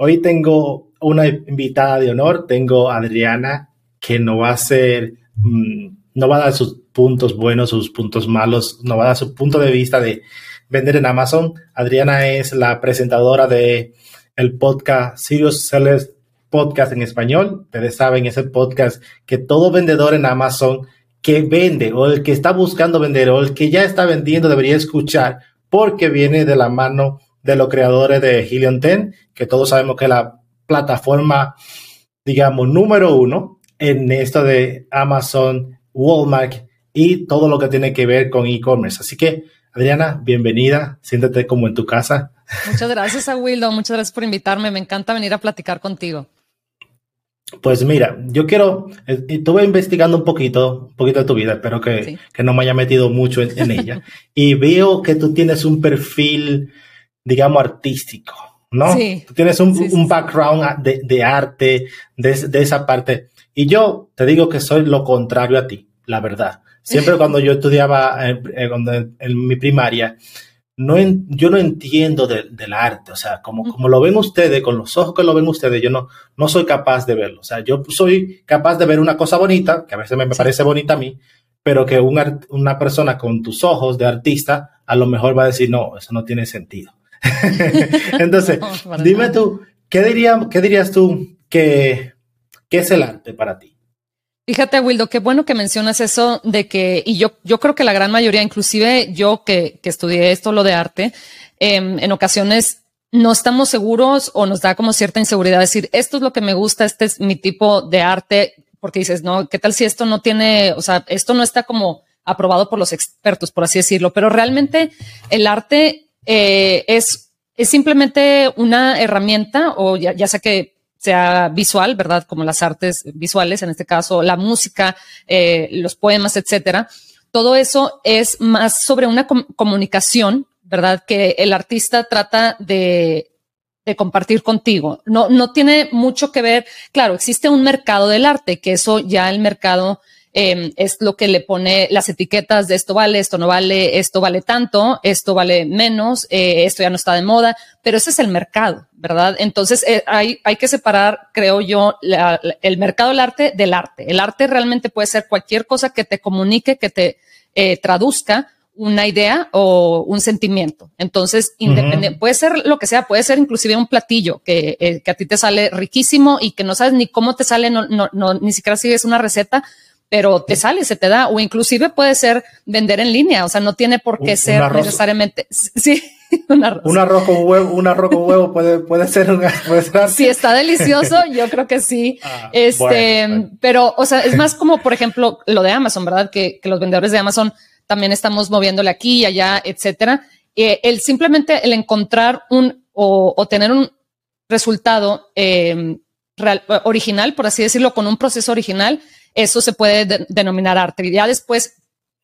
Hoy tengo una invitada de honor, tengo Adriana, que no va a ser, mm, no va a dar sus puntos buenos, sus puntos malos, no va a dar su punto de vista de vender en Amazon. Adriana es la presentadora de el podcast Serious Sellers Podcast en español. Ustedes saben, es el podcast que todo vendedor en Amazon que vende o el que está buscando vender o el que ya está vendiendo debería escuchar porque viene de la mano de los creadores de Helium 10, que todos sabemos que es la plataforma, digamos, número uno en esto de Amazon, Walmart y todo lo que tiene que ver con e-commerce. Así que Adriana, bienvenida, siéntate como en tu casa. Muchas gracias a Wildo, muchas gracias por invitarme, me encanta venir a platicar contigo. Pues mira, yo quiero, eh, estuve investigando un poquito, un poquito de tu vida, espero que, no me haya metido mucho en, ella, y veo que tú tienes un perfil, digamos, artístico, ¿no? Sí. Tú tienes un, background de, arte, de, de, esa parte, y yo te digo que soy lo contrario a ti, la verdad. Siempre cuando yo estudiaba eh, eh, en, mi primaria, no yo no entiendo del arte, o sea, como, como lo ven ustedes, con los ojos que lo ven ustedes, yo no, no soy capaz de verlo. O sea, yo soy capaz de ver una cosa bonita, que a veces me parece bonita a mí, pero que una persona con tus ojos de artista a lo mejor va a decir, no, eso no tiene sentido. Entonces, dime tú, ¿qué, diría, ¿qué dirías tú que, que es el arte para ti? Fíjate, Wildo, qué bueno que mencionas eso de que, y yo, yo creo que la gran mayoría, inclusive yo que, que estudié esto, lo de arte, em, en ocasiones no estamos seguros o nos da como cierta inseguridad decir, esto es lo que me gusta, este es mi tipo de arte, porque dices, no, ¿qué tal si esto no tiene, o sea, esto no está como aprobado por los expertos, por así decirlo, pero realmente el arte eh, es, es simplemente una herramienta o ya, sea que sea visual, ¿verdad? Como las artes visuales, en este caso la música, eh, los poemas, etcétera. Todo eso es más sobre una comunicación, ¿verdad? Que el artista trata de, de compartir contigo. No, no tiene mucho que ver. Claro, existe un mercado del arte, que eso ya el mercado Em, es lo que le pone las etiquetas de esto vale, esto no vale, esto vale tanto, esto vale menos, eh, esto ya no está de moda, pero ese es el mercado, ¿verdad? Entonces eh, hay, hay que separar, creo yo, el mercado del arte del arte. El arte realmente puede ser cualquier cosa que te comunique, que te eh, traduzca una idea o un sentimiento. Entonces, independiente, puede ser lo que sea, puede ser inclusive un platillo que, que, a ti te sale riquísimo y que no sabes ni cómo te sale, no, no, no ni siquiera sigues una receta, pero te sale, se te da, o inclusive puede ser vender en línea, o sea, no tiene por qué ser necesariamente, sí, un arroz. Un arroz con huevo, un arroz con huevo puede, puede ser un Si está delicioso, yo creo que sí. Ah, este, pero, o sea, es más como, por ejemplo, lo de Amazon, ¿verdad? Que, que los vendedores de Amazon también estamos moviéndole aquí y allá, etcétera. Eh, el simplemente el encontrar un o, o tener un resultado eh, original, por así decirlo, con un proceso original, eso se puede denominar arte. Y ya después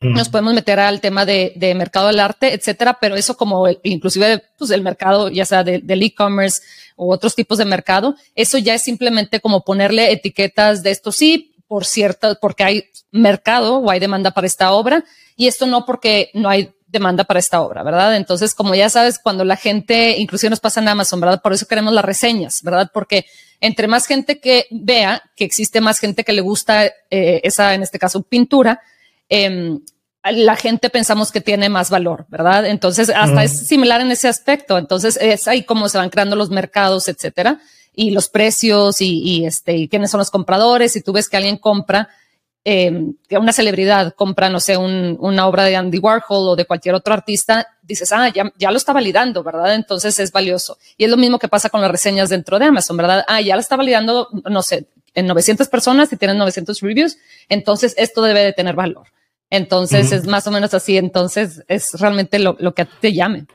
nos podemos meter al tema de, mercado del arte, etcétera, pero eso como inclusive pues, el mercado, ya sea del e-commerce o otros tipos de mercado, eso ya es simplemente como ponerle etiquetas de esto sí, por cierto, porque hay mercado o hay demanda para esta obra y esto no porque no hay demanda para esta obra, ¿verdad? Entonces, como ya sabes, cuando la gente, inclusive nos pasa en Amazon, ¿verdad? Por eso queremos las reseñas, ¿verdad? Porque entre más gente que vea que existe más gente que le gusta eh, esa, en este caso, pintura, eh, la gente pensamos que tiene más valor, ¿verdad? Entonces, hasta es similar en ese aspecto. Entonces, es ahí como se van creando los mercados, etcétera, y los precios y, y este, y quiénes son los compradores. Y tú ves que alguien compra, eh, que una celebridad compra, no sé, una obra de Andy Warhol o de cualquier otro artista, dices, ah, ya, ya lo está validando, ¿verdad? Entonces es valioso. Y es lo mismo que pasa con las reseñas dentro de Amazon, ¿verdad? Ah, ya lo está validando, no sé, en 900 personas y tienen 900 reviews, entonces esto debe de tener valor. Entonces es más o menos así, entonces es realmente lo, lo que a ti te llame.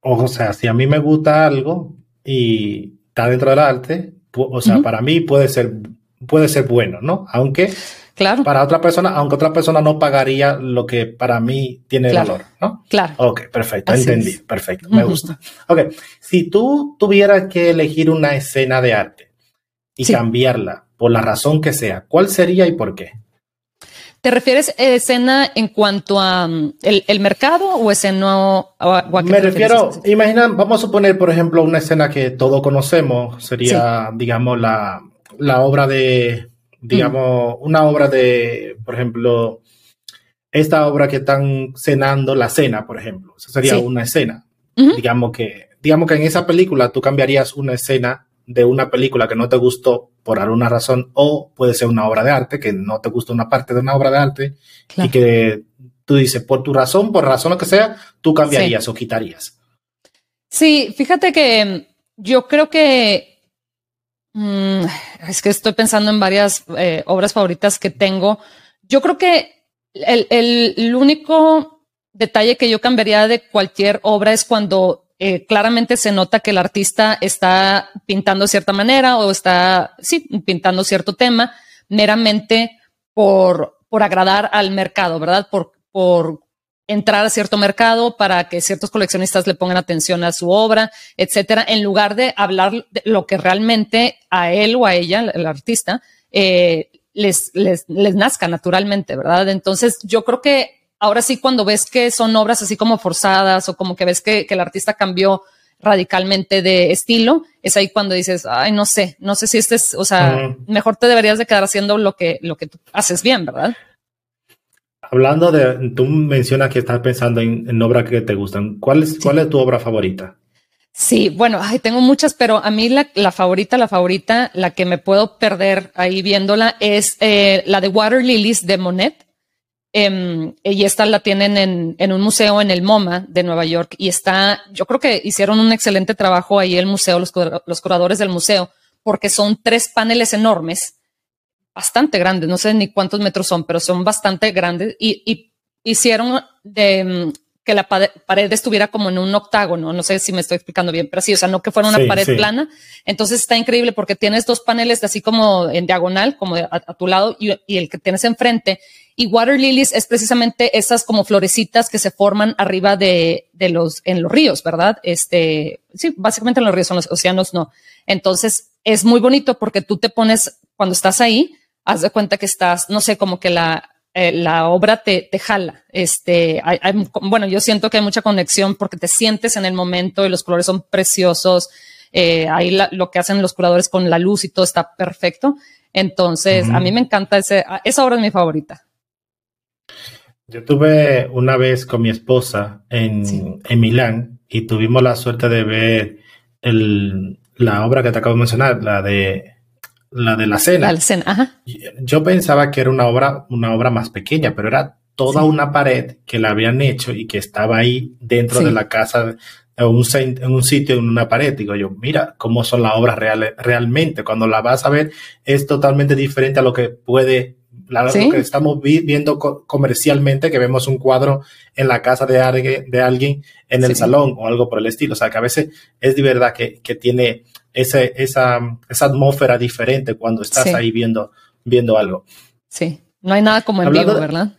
O sea, si a mí me gusta algo y está dentro del arte, o sea, para mí puede ser, puede ser bueno, ¿no? Aunque claro. para otra persona, aunque otra persona no pagaría lo que para mí tiene valor, ¿no? Claro. Ok, perfecto, entendí, perfecto, me gusta. Ok, si tú tuvieras que elegir una escena de arte y cambiarla por la razón que sea, ¿cuál sería y por qué? ¿Te refieres a escena en cuanto a mm, el, mercado o escena Me refiero, imagina, vamos a suponer, por ejemplo, una escena que todos conocemos, sería, digamos, la, obra de, digamos, mm. una obra de, por ejemplo, esta obra que están cenando, la cena, por ejemplo. Sería una escena. Digamos que, digamos que en esa película tú cambiarías una escena de una película que no te gustó por alguna razón o puede ser una obra de arte que no te gusta una parte de una obra de arte y que tú dices, por tu razón, por razón lo que sea, tú cambiarías o quitarías. Sí, fíjate que yo creo que mm, es que estoy pensando en varias eh, obras favoritas que tengo. Yo creo que el, el único detalle que yo cambiaría de cualquier obra es cuando eh, claramente se nota que el artista está pintando cierta manera o está, sí, pintando cierto tema meramente por, por agradar al mercado, ¿verdad? Por, por entrar a cierto mercado para que ciertos coleccionistas le pongan atención a su obra, etcétera, en lugar de hablar de lo que realmente a él o a ella, el artista, eh, les, les, les nazca naturalmente, ¿verdad? Entonces, yo creo que ahora sí cuando ves que son obras así como forzadas o como que ves que, el artista cambió radicalmente de estilo, es ahí cuando dices, ay, no sé, no sé si este es, o sea, mejor te deberías de quedar haciendo lo que, lo que tú haces bien, ¿verdad? Hablando de, tú mencionas que estás pensando en, obras que te gustan. ¿Cuál es, ¿Cuál es tu obra favorita? Sí, bueno, ay, tengo muchas, pero a mí la, la, favorita, la favorita, la que me puedo perder ahí viéndola es eh, la de Water Lilies de Monet. Em, y esta la tienen en, en, un museo en el MoMA de Nueva York y está, yo creo que hicieron un excelente trabajo ahí el museo, los, los curadores del museo, porque son tres paneles enormes, bastante grandes, no sé ni cuántos metros son, pero son bastante grandes y, y hicieron de, em, que la pared estuviera como en un octágono, no sé si me estoy explicando bien, pero sí, o sea, no que fuera una pared plana. Entonces está increíble porque tienes dos paneles así como en diagonal, como a, tu lado, y, y, el que tienes enfrente. Y water lilies es precisamente esas como florecitas que se forman arriba de, de los, en los ríos, ¿verdad? Este, sí, básicamente en los ríos, en los océanos no. Entonces es muy bonito porque tú te pones, cuando estás ahí, haz de cuenta que estás, no sé, como que la, eh, la obra te, te jala. Este, hay, bueno, yo siento que hay mucha conexión porque te sientes en el momento y los colores son preciosos. Eh, ahí lo que hacen los curadores con la luz y todo está perfecto. Entonces, a mí me encanta ese, esa obra es mi favorita. Yo tuve una vez con mi esposa en, en Milán y tuvimos la suerte de ver el, la obra que te acabo de mencionar, la de la de la cena. Yo pensaba que era una obra, una obra más pequeña, pero era toda una pared que la habían hecho y que estaba ahí dentro de la casa, en un, en un sitio, en una pared. Digo yo, mira cómo son las obras reales, realmente. Cuando la vas a ver, es totalmente diferente a lo que puede lo que estamos viendo comercialmente, que vemos un cuadro en la casa de alguien, de alguien en el salón o algo por el estilo. O sea, que a veces es de verdad que, que tiene ese, esa, esa atmósfera diferente cuando estás ahí viendo, viendo algo. Sí, no hay nada como en vivo, ¿verdad?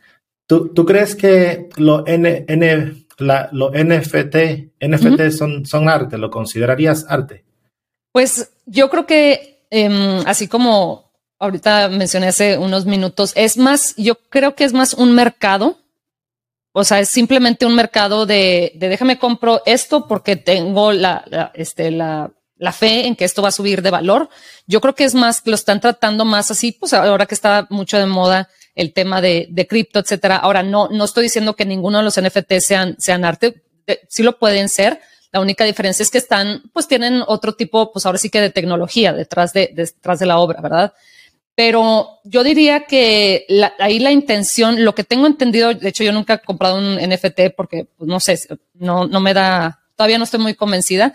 ¿tú, ¿tú, crees que los N, N, la, los NFT, NFT son, son arte? ¿Lo considerarías arte? Pues yo creo que em, así como ahorita mencioné hace unos minutos, es más, yo creo que es más un mercado. O sea, es simplemente un mercado de, de déjame compro esto porque tengo la, este, la, la fe en que esto va a subir de valor. Yo creo que es más, lo están tratando más así, pues ahora que está mucho de moda el tema de, cripto, etcétera. Ahora no, no estoy diciendo que ninguno de los NFT sean, sean arte, sí lo pueden ser. La única diferencia es que están, pues tienen otro tipo, pues ahora sí que de tecnología detrás de, detrás de la obra, ¿verdad? Pero yo diría que ahí la intención, lo que tengo entendido, de hecho yo nunca he comprado un NFT porque, pues, no sé, no, no me da, todavía no estoy muy convencida,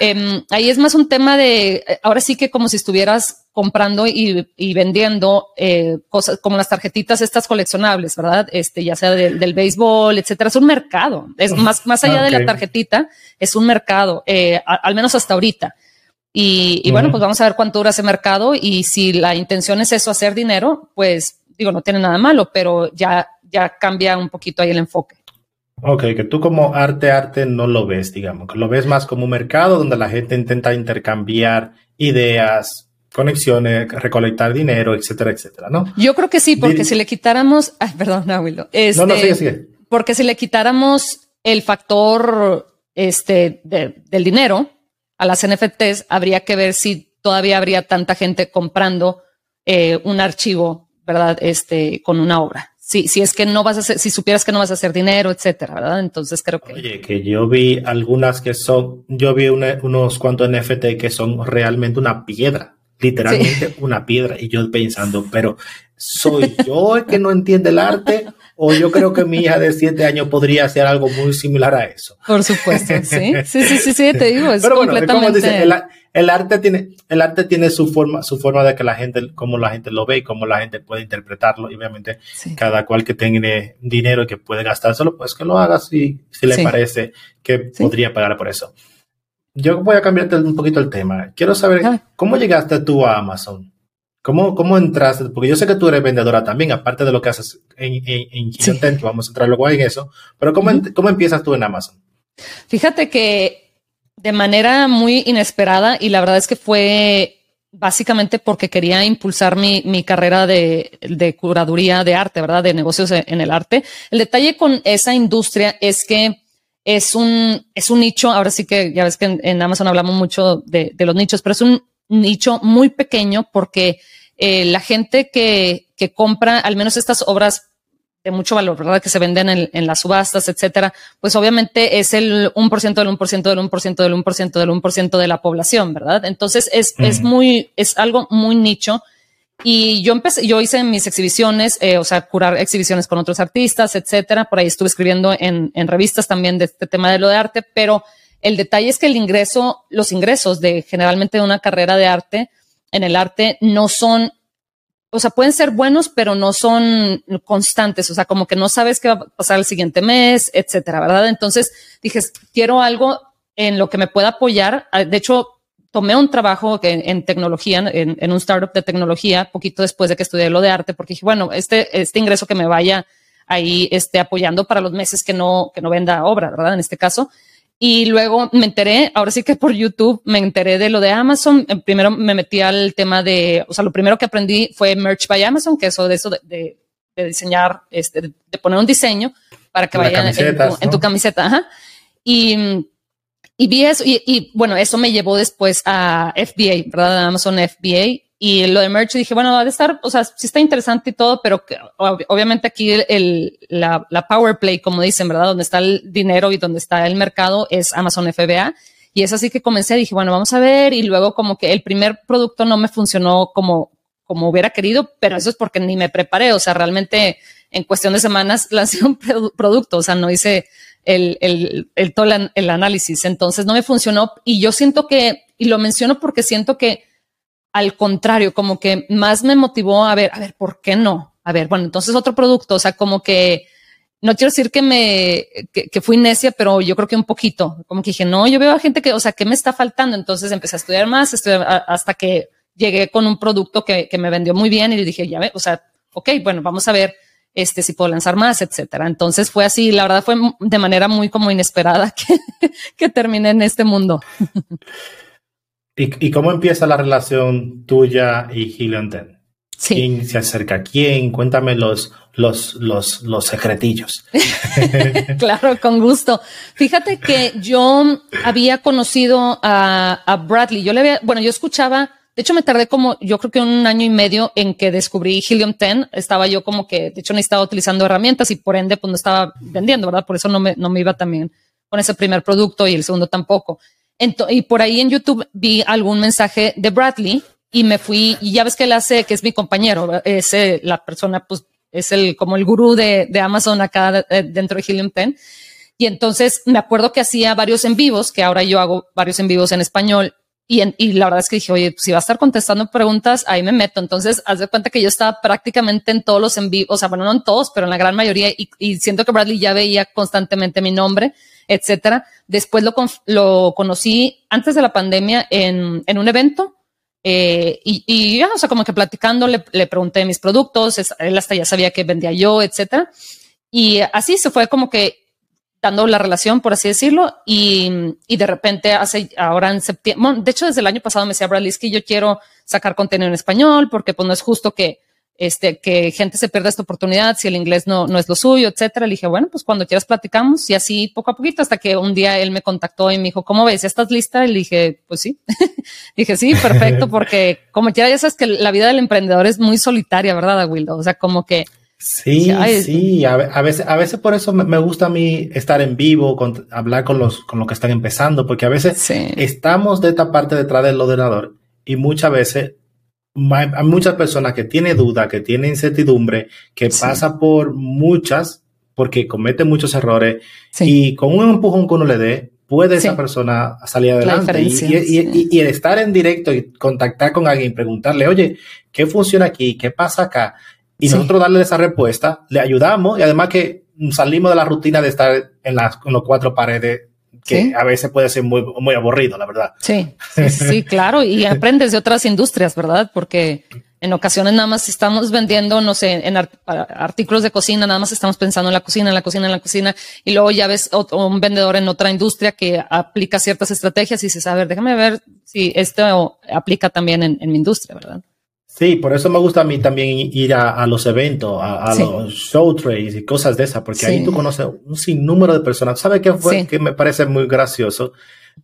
Em, ahí es más un tema de, eh, ahora sí que como si estuvieras comprando y, vendiendo eh, cosas como las tarjetitas estas coleccionables, ¿verdad? Este, ya sea del béisbol, etcétera. Es un mercado. Es más, más allá de la tarjetita, es un mercado, eh, al menos hasta ahorita. Y, bueno, pues vamos a ver cuánto dura ese mercado y si la intención es eso, hacer dinero, pues digo, no tiene nada malo, pero ya, ya cambia un poquito ahí el enfoque. Ok, que tú como arte, arte no lo ves, digamos, que lo ves más como un mercado donde la gente intenta intercambiar ideas, conexiones, recolectar dinero, etcétera, etcétera, ¿no? Yo creo que sí, porque si le quitáramos, ay, perdón, Abuelo. Este, no, no, sigue, sigue. Porque si le quitáramos el factor este, del dinero a las NFTs, habría que ver si todavía habría tanta gente comprando eh, un archivo, ¿verdad? Este, con una obra. Si, si es que no vas a hacer, si supieras que no vas a hacer dinero, etcétera, ¿verdad? Entonces creo que. Oye, que yo vi algunas que son, yo vi unos cuantos NFT que son realmente una piedra, literalmente una piedra. Y yo pensando, pero ¿soy yo el que no entiende el arte o yo creo que mi hija de siete años podría hacer algo muy similar a eso. Por supuesto, sí, sí, sí, sí, sí te digo, es Pero bueno, completamente... Como dice, el, arte tiene, el arte tiene su forma, su forma de que la gente, como la gente lo ve y cómo la gente puede interpretarlo. Y obviamente, cada cual que tenga dinero y que puede gastárselo, pues que lo haga si, si le parece que podría pagar por eso. Yo voy a cambiarte un poquito el tema. Quiero saber, ¿cómo llegaste tú a Amazon? ¿Cómo, ¿Cómo entraste? Porque yo sé que tú eres vendedora también, aparte de lo que haces en, en, en vamos a entrar luego en eso, pero ¿cómo, ¿cómo empiezas tú en Amazon? Fíjate que de manera muy inesperada y la verdad es que fue básicamente porque quería impulsar mi, mi carrera de, de, curaduría de arte, ¿verdad? De negocios en el arte. El detalle con esa industria es que es un, es un nicho, ahora sí que ya ves que en, Amazon hablamos mucho de, de, los nichos, pero es un nicho muy pequeño porque eh, la gente que, que compra al menos estas obras de mucho valor, ¿verdad? Que se venden en, en las subastas, etcétera, pues obviamente es el 1% del 1% del 1% del 1% del 1% de la población, ¿verdad? Entonces es, es muy, es algo muy nicho. Y yo empecé, yo hice mis exhibiciones, eh, o sea, curar exhibiciones con otros artistas, etcétera. Por ahí estuve escribiendo en, en revistas también de este tema de lo de arte, pero el detalle es que el ingreso, los ingresos de generalmente de una carrera de arte, en el arte no son, o sea, pueden ser buenos, pero no son constantes, o sea, como que no sabes qué va a pasar el siguiente mes, etcétera, ¿verdad? Entonces dije, quiero algo en lo que me pueda apoyar. Ah, de hecho, tomé un trabajo en, tecnología, en, un startup de tecnología, poquito después de que estudié lo de arte, porque dije, bueno, este, este ingreso que me vaya ahí esté apoyando para los meses que no, que no venda obra, ¿verdad? En este caso. Y luego me enteré, ahora sí que por YouTube me enteré de lo de Amazon. Eh, primero me metí al tema de, o sea, lo primero que aprendí fue Merch by Amazon, que eso de eso de, de, diseñar, este, de, poner un diseño para que vaya en tu, camiseta. Ajá. Y, y vi eso, y, y, bueno, eso me llevó después a FBA, ¿verdad? Amazon FBA. Y lo de merch dije, bueno, va a estar, o sea, sí está interesante y todo, pero obviamente aquí el, la, la, power play, como dicen, ¿verdad? Donde está el dinero y donde está el mercado es Amazon FBA. Y es así que comencé, dije, bueno, vamos a ver. Y luego como que el primer producto no me funcionó como, como hubiera querido, pero eso es porque ni me preparé. O sea, realmente en cuestión de semanas lancé un producto, o sea, no hice el, el, el, todo el análisis. Entonces no me funcionó. Y yo siento que, y lo menciono porque siento que al contrario, como que más me motivó a ver, a ver, ¿por qué no? A ver, bueno, entonces otro producto, o sea, como que no quiero decir que me, que, fui necia, pero yo creo que un poquito, como que dije, no, yo veo a gente que, o sea, ¿qué me está faltando? Entonces empecé a estudiar más, hasta que llegué con un producto que, que me vendió muy bien y dije, ya ve, o sea, ok, bueno, vamos a ver este, si puedo lanzar más, etcétera. Entonces fue así, la verdad fue de manera muy como inesperada que, que terminé en este mundo. ¿Y, cómo empieza la relación tuya y Helium Ten? ¿Quién se acerca a quién? Cuéntame los, los, los, los secretillos. claro, con gusto. Fíjate que yo había conocido a, a, Bradley. Yo le había, bueno, yo escuchaba, de hecho me tardé como, yo creo que un año y medio en que descubrí Helium 10. Estaba yo como que, de hecho no estaba utilizando herramientas y por ende pues no estaba vendiendo, ¿verdad? Por eso no me, no me iba también con ese primer producto y el segundo tampoco y por ahí en YouTube vi algún mensaje de Bradley y me fui, y ya ves que él hace, que es mi compañero, es eh, la persona, pues es el, como el gurú de, Amazon acá eh, dentro de Helium 10. Y entonces me acuerdo que hacía varios en vivos, que ahora yo hago varios en vivos en español, y, y, la verdad es que dije, oye, si va a estar contestando preguntas, ahí me meto. Entonces, haz de cuenta que yo estaba prácticamente en todos los en vivo, o sea, bueno, no en todos, pero en la gran mayoría, y siento que Bradley ya veía constantemente mi nombre, etcétera. Después lo, lo conocí antes de la pandemia en, un evento. Eh, y, y ya, o sea, como que platicando, le, le pregunté mis productos, él hasta ya sabía que vendía yo, etcétera. Y así se fue como que dando la relación, por así decirlo, y, y de repente hace ahora en septiembre, de hecho desde el año pasado me decía Bradley que yo quiero sacar contenido en español porque pues no es justo que este que gente se pierda esta oportunidad si el inglés no, no es lo suyo, etcétera. Le dije, bueno, pues cuando quieras platicamos y así poco a poquito hasta que un día él me contactó y me dijo, ¿cómo ves? ¿Ya estás lista? Y le dije, pues sí. dije, sí, perfecto, porque como quiera ya sabes que la vida del emprendedor es muy solitaria, ¿verdad, Wildo? O sea, como que Sí, sí, a, veces, a veces por eso me, gusta a mí estar en vivo, con, hablar con los, con los que están empezando, porque a veces estamos de esta parte detrás del ordenador y muchas veces hay muchas personas que tienen duda, que tienen incertidumbre, que pasa por muchas, porque comete muchos errores y con un empujón que uno le dé, puede esa persona salir adelante. Y, y, el estar en directo y contactar con alguien, preguntarle, oye, ¿qué funciona aquí? ¿Qué pasa acá? y nosotros darle esa respuesta, le ayudamos y además que salimos de la rutina de estar en las los cuatro paredes que a veces puede ser muy, muy aburrido, la verdad. Sí, sí, claro, y aprendes de otras industrias, ¿verdad? Porque en ocasiones nada más estamos vendiendo, no sé, en artículos de cocina, nada más estamos pensando en la cocina, en la cocina, en la cocina, y luego ya ves un vendedor en otra industria que aplica ciertas estrategias y dices, a ver, déjame ver si esto aplica también en mi industria, ¿verdad? Sí, por eso me gusta a mí también ir a, los eventos, a, los show trades y cosas de esas, porque ahí tú conoces un sinnúmero de personas. ¿Sabes qué fue que me parece muy gracioso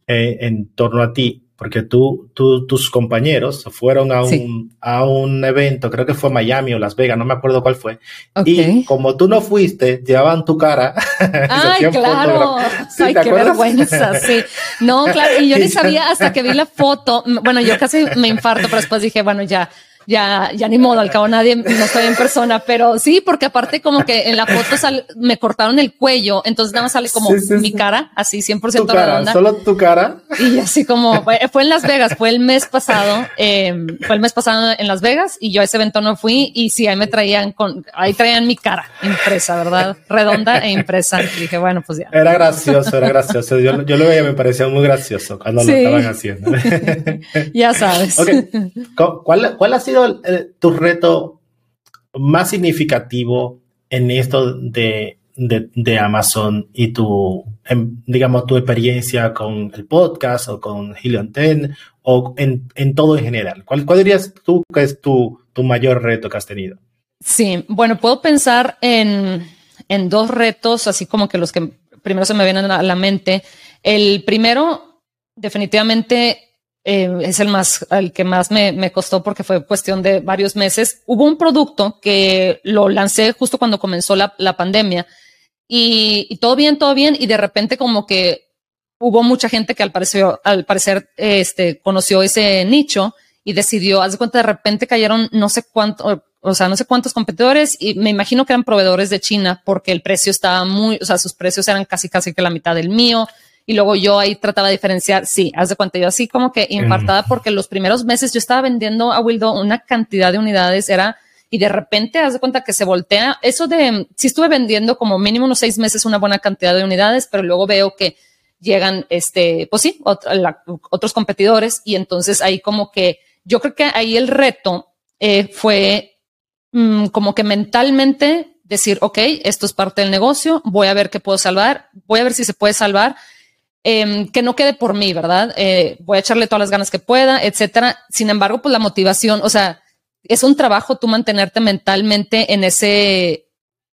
eh, en torno a ti? Porque tú, tú, tus compañeros fueron a un, a un evento, creo que fue Miami o Las Vegas, no me acuerdo cuál fue. Y como tú no fuiste, llevaban tu cara. Ay, claro. Ay, qué vergüenza, sí. No, claro, y yo ni sabía hasta que vi la foto. Bueno, yo casi me infarto, pero después dije, bueno, ya, ya, ya ni modo, al cabo nadie, no estoy en persona, pero sí, porque aparte como que en la foto sal, me cortaron el cuello, entonces nada más sale como mi cara, así 100% redonda. Solo tu cara. Y así como, fue en Las Vegas, fue el mes pasado, eh, fue el mes pasado en Las Vegas y yo a ese evento no fui y sí, ahí me traían con, ahí traían mi cara impresa, ¿verdad? Redonda e impresa. Y dije, bueno, pues ya. Era gracioso, era gracioso. Yo, yo lo veía, me parecía muy gracioso cuando lo estaban haciendo. ya sabes. Okay. ¿Cuál, ¿Cuál ha sido tu reto más significativo en esto de, de, Amazon y tu, em, digamos, tu experiencia con el podcast o con Helion 10 o en, en, todo en general? ¿Cuál, ¿Cuál dirías tú que es tu, tu mayor reto que has tenido? Sí, bueno, puedo pensar en, en dos retos, así como que los que primero se me vienen a la mente. El primero, definitivamente, eh, es el más, el que más me, me, costó porque fue cuestión de varios meses. Hubo un producto que lo lancé justo cuando comenzó la, la pandemia y, y, todo bien, todo bien. Y de repente como que hubo mucha gente que al parecer, al parecer, este, conoció ese nicho y decidió, haz de cuenta, de repente cayeron no sé cuánto, o sea, no sé cuántos competidores y me imagino que eran proveedores de China porque el precio estaba muy, o sea, sus precios eran casi, casi que la mitad del mío y luego yo ahí trataba de diferenciar, sí, haz de cuenta, yo así como que impartada porque los primeros meses yo estaba vendiendo a Wildo una cantidad de unidades, era, y de repente haz de cuenta que se voltea, eso de, sí estuve vendiendo como mínimo unos seis meses una buena cantidad de unidades, pero luego veo que llegan, este, pues sí, otros competidores y entonces ahí como que yo creo que ahí el reto eh, fue mm, como que mentalmente decir, ok, esto es parte del negocio, voy a ver qué puedo salvar, voy a ver si se puede salvar Em, que no quede por mí, ¿verdad? Eh, voy a echarle todas las ganas que pueda, etcétera. Sin embargo, pues la motivación, o sea, es un trabajo tú mantenerte mentalmente en ese,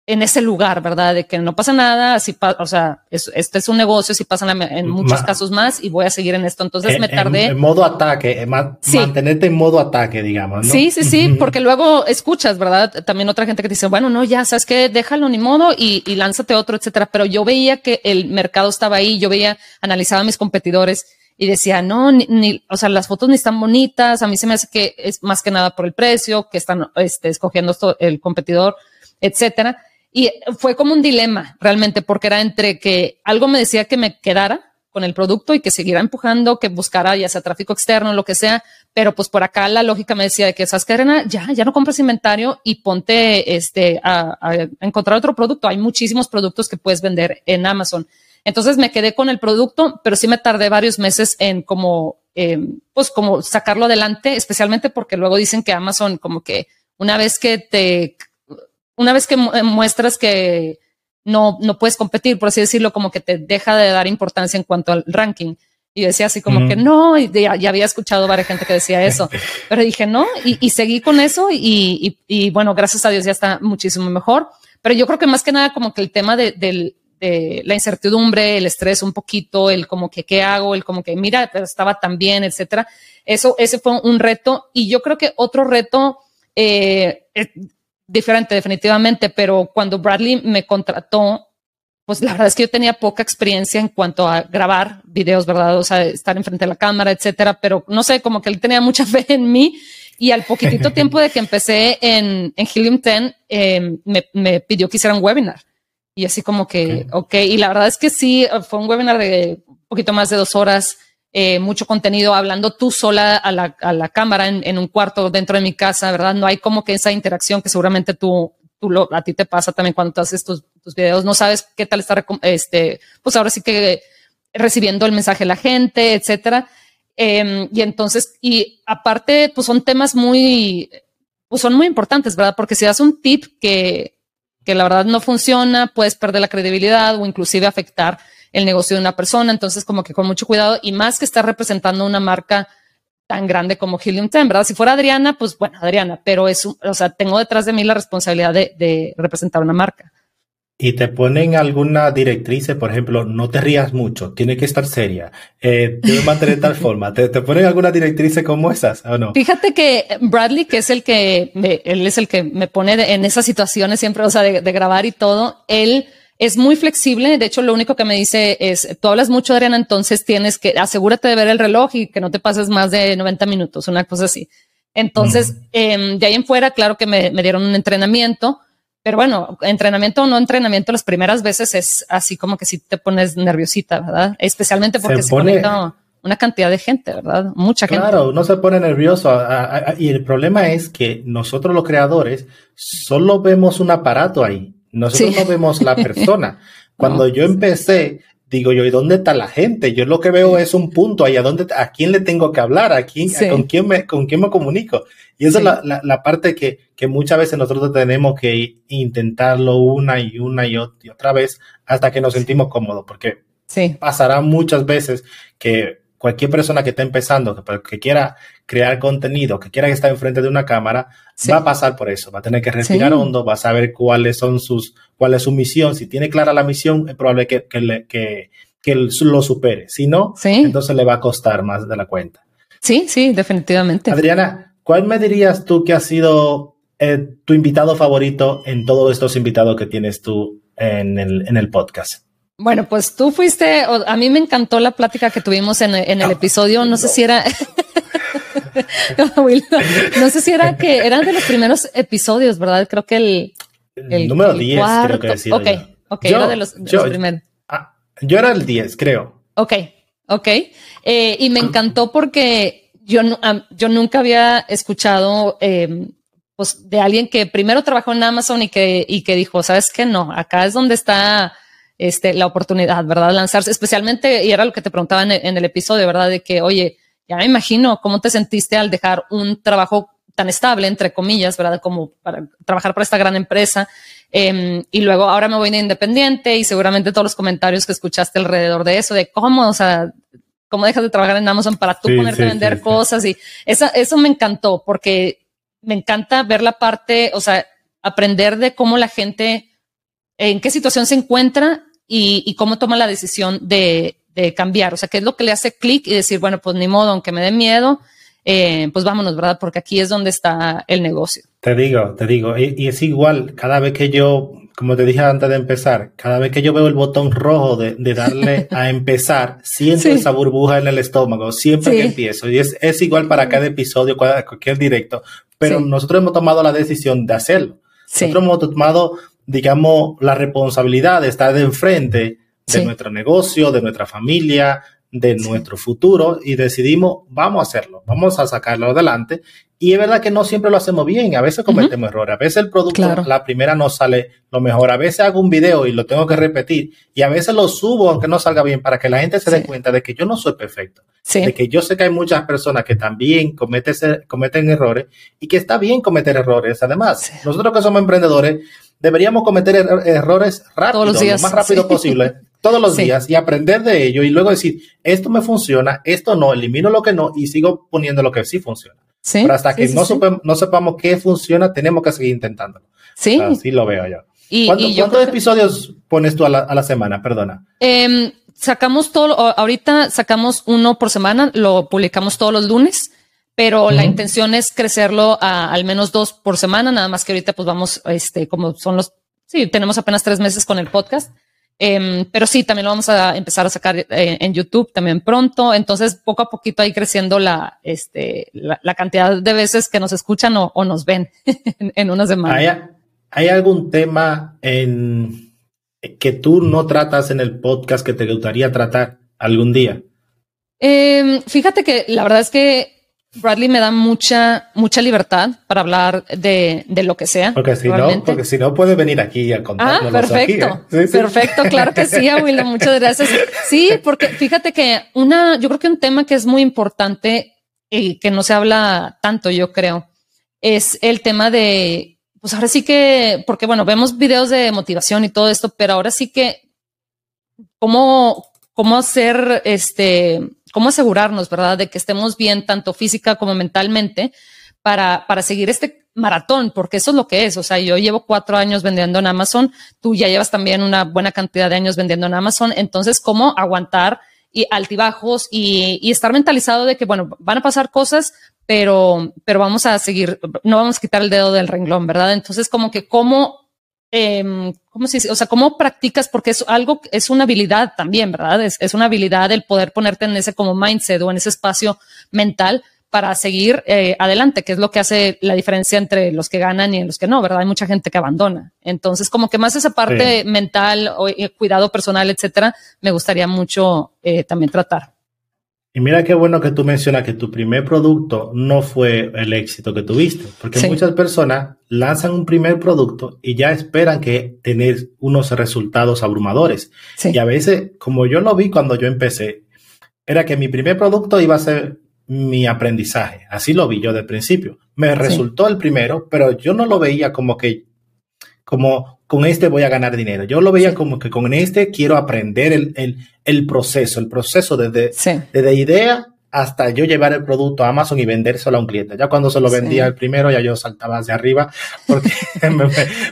en ese lugar, ¿verdad? De que no pasa nada, así, o sea, este es un negocio, si pasan en muchos casos más y voy a seguir en esto. Entonces me tardé. En, modo ataque, mantenerte en modo ataque, digamos. ¿no? Sí, sí, sí, porque luego escuchas, ¿verdad? También otra gente que dice, bueno, no, ya sabes que déjalo ni modo y, y lánzate otro, etcétera. Pero yo veía que el mercado estaba ahí, yo veía, analizaba a mis competidores y decía, no, ni, o sea, las fotos ni están bonitas. A mí se me hace que es más que nada por el precio que están este, escogiendo esto, el competidor, etcétera. Y fue como un dilema realmente, porque era entre que algo me decía que me quedara, con el producto y que siguiera empujando, que buscara ya sea tráfico externo, lo que sea, pero pues por acá la lógica me decía de que, ¿sabes qué, Ya, ya no compras inventario y ponte este, a, encontrar otro producto. Hay muchísimos productos que puedes vender en Amazon. Entonces me quedé con el producto, pero sí me tardé varios meses en como, em, pues como sacarlo adelante, especialmente porque luego dicen que Amazon como que una vez que te, una vez que muestras que no, no puedes competir, por así decirlo, como que te deja de dar importancia en cuanto al ranking. Y decía así como que no, y ya, había escuchado varias gente que decía eso, pero dije no, y, seguí con eso y, y, bueno, gracias a Dios ya está muchísimo mejor. Pero yo creo que más que nada como que el tema de, de la incertidumbre, el estrés un poquito, el como que qué hago, el como que mira, estaba tan bien, etcétera. Eso, ese fue un reto. Y yo creo que otro reto, eh, diferente definitivamente, pero cuando Bradley me contrató, pues la verdad es que yo tenía poca experiencia en cuanto a grabar videos, ¿verdad? O sea, estar enfrente de la cámara, etcétera, pero no sé, como que él tenía mucha fe en mí y al poquitito tiempo de que empecé en, en Helium 10, em, me, me, pidió que hiciera un webinar. Y así como que, ok, okay. y la verdad es que sí, fue un webinar de un poquito más de dos horas eh, mucho contenido hablando tú sola a la, a la cámara en, en, un cuarto dentro de mi casa, ¿verdad? No hay como que esa interacción que seguramente tú, tú lo, a ti te pasa también cuando tú haces tus, tus videos, no sabes qué tal está, este, pues ahora sí que recibiendo el mensaje de la gente, etcétera. Eh, y entonces, y aparte, pues son temas muy, pues son muy importantes, ¿verdad? Porque si das un tip que, que la verdad no funciona, puedes perder la credibilidad o inclusive afectar el negocio de una persona. Entonces, como que con mucho cuidado y más que estar representando una marca tan grande como Helium 10, ¿verdad? Si fuera Adriana, pues bueno, Adriana, pero es, o sea, tengo detrás de mí la responsabilidad de, representar una marca. Y te ponen alguna directriz, por ejemplo, no te rías mucho, tiene que estar seria, eh, debe mantener tal forma. ¿Te, ¿Te, ponen alguna directriz como esas o no? Fíjate que Bradley, que es el que, él es el que me pone en esas situaciones siempre, o sea, de, de grabar y todo, él es muy flexible. De hecho, lo único que me dice es, tú hablas mucho, Adriana, entonces tienes que asegúrate de ver el reloj y que no te pases más de 90 minutos, una cosa así. Entonces, em, de ahí en fuera, claro que me, dieron un entrenamiento, pero bueno, entrenamiento o no entrenamiento, las primeras veces es así como que si te pones nerviosita, ¿verdad? Especialmente porque se, pone... una cantidad de gente, ¿verdad? Mucha gente. Claro, uno se pone nervioso. y el problema es que nosotros los creadores solo vemos un aparato ahí. Nosotros no vemos la persona. Cuando yo empecé, digo yo, ¿y dónde está la gente? Yo lo que veo es un punto ahí, ¿a, dónde, a quién le tengo que hablar? ¿A quién, con, quién me, ¿Con quién me comunico? Y esa es la, la, parte que, que, muchas veces nosotros tenemos que intentarlo una y una y, otra vez hasta que nos sentimos cómodos, porque pasará muchas veces que cualquier persona que esté empezando, que, que, quiera crear contenido, que quiera estar enfrente de una cámara, va a pasar por eso, va a tener que respirar hondo, va a saber cuáles son sus, cuál es su misión. Si tiene clara la misión, es probable que, que, que, que lo supere. Si no, entonces le va a costar más de la cuenta. Sí, sí, definitivamente. Adriana, ¿cuál me dirías tú que ha sido eh, tu invitado favorito en todos estos invitados que tienes tú en el, en el podcast? Bueno, pues tú fuiste, a mí me encantó la plática que tuvimos en, el ah, episodio, no, sé si era, no sé si era que eran de los primeros episodios, ¿verdad? Creo que el, el, número 10, creo que decía. Ok, ok, era de los, primeros. Ah, yo era el 10, creo. Ok, ok. Eh, y me encantó porque yo, yo nunca había escuchado, em, pues, de alguien que primero trabajó en Amazon y que, y que dijo, ¿sabes qué? No, acá es donde está este, la oportunidad, ¿verdad? Lanzarse, especialmente, y era lo que te preguntaba en el, episodio, ¿verdad? De que, oye, ya me imagino cómo te sentiste al dejar un trabajo tan estable, entre comillas, ¿verdad? Como para trabajar para esta gran empresa. Em, y luego ahora me voy de independiente y seguramente todos los comentarios que escuchaste alrededor de eso, de cómo, o sea, cómo dejas de trabajar en Amazon para tú ponerte a vender cosas y esa, eso me encantó porque me encanta ver la parte, o sea, aprender de cómo la gente, en qué situación se encuentra y, cómo toma la decisión de, cambiar. O sea, qué es lo que le hace clic y decir, bueno, pues ni modo, aunque me dé miedo, eh, pues vámonos, ¿verdad? Porque aquí es donde está el negocio. Te digo, te digo, y, es igual, cada vez que yo, como te dije antes de empezar, cada vez que yo veo el botón rojo de, darle a empezar, siento esa burbuja en el estómago, siempre que empiezo. Y es, es igual para cada episodio, cualquier directo, pero nosotros hemos tomado la decisión de hacerlo. Nosotros hemos tomado digamos, la responsabilidad de estar de enfrente de nuestro negocio, de nuestra familia, de nuestro futuro y decidimos, vamos a hacerlo, vamos a sacarlo adelante. Y es verdad que no siempre lo hacemos bien, a veces cometemos errores, a veces el producto, la primera no sale lo mejor, a veces hago un video y lo tengo que repetir y a veces lo subo aunque no salga bien para que la gente se dé cuenta de que yo no soy perfecto, de que yo sé que hay muchas personas que también cometen, cometen errores y que está bien cometer errores. Además, nosotros que somos emprendedores, deberíamos cometer er-, errores rápido, lo más rápido posible, todos los días y aprender de ello y luego decir, esto me funciona, esto no, elimino lo que no y sigo poniendo lo que sí funciona. Pero hasta que no, no, sepamos qué funciona, tenemos que seguir intentándolo. Sí. Así lo veo yo. Y, ¿Cuántos episodios pones tú a la, semana? Perdona. Em, sacamos todo, ahorita sacamos uno por semana, lo publicamos todos los lunes pero la intención es crecerlo a al menos dos por semana, nada más que ahorita pues vamos, este, como son los, sí, tenemos apenas tres meses con el podcast, em, pero sí, también lo vamos a empezar a sacar eh, en YouTube también pronto, entonces poco a poquito ahí creciendo la, este, la, cantidad de veces que nos escuchan o, nos ven en, una semana. ¿Hay, ¿Hay algún tema en que tú no tratas en el podcast que te gustaría tratar algún día? Em, fíjate que la verdad es que Bradley me da mucha, mucha libertad para hablar de, de lo que sea. Porque si no, porque si no puede venir aquí a contarnos. Ah, perfecto. ¿eh? Perfecto, claro que sí, Abuelo. Muchas gracias. Sí, porque fíjate que una, yo creo que un tema que es muy importante y que no se habla tanto, yo creo, es el tema de, pues ahora sí que, porque bueno, vemos videos de motivación y todo esto, pero ahora sí que cómo, cómo hacer este cómo asegurarnos, ¿verdad?, de que estemos bien tanto física como mentalmente para, para seguir este maratón, porque eso es lo que es. O sea, yo llevo cuatro años vendiendo en Amazon, tú ya llevas también una buena cantidad de años vendiendo en Amazon. Entonces, ¿cómo aguantar y altibajos y, y estar mentalizado de que, bueno, van a pasar cosas, pero, pero vamos a seguir, no vamos a quitar el dedo del renglón, ¿verdad? Entonces, como que cómo eh, ¿cómo se dice? O sea, ¿cómo practicas? Porque es algo, es una habilidad también, ¿verdad? Es, es una habilidad el poder ponerte en ese como mindset o en ese espacio mental para seguir eh, adelante, que es lo que hace la diferencia entre los que ganan y los que no, ¿verdad? Hay mucha gente que abandona. Entonces, como que más esa parte mental o eh, cuidado personal, etcétera, me gustaría mucho eh, también tratar. Y mira qué bueno que tú mencionas que tu primer producto no fue el éxito que tuviste, porque muchas personas lanzan un primer producto y ya esperan que tener unos resultados abrumadores. Y a veces, como yo lo vi cuando yo empecé, era que mi primer producto iba a ser mi aprendizaje. Así lo vi yo de principio. Me resultó el primero, pero yo no lo veía como que, como con este voy a ganar dinero. Yo lo veía como que con este quiero aprender el, proceso, el proceso desde, desde idea hasta yo llevar el producto a Amazon y vendérselo a un cliente. Ya cuando se lo vendía el primero, ya yo saltaba hacia arriba porque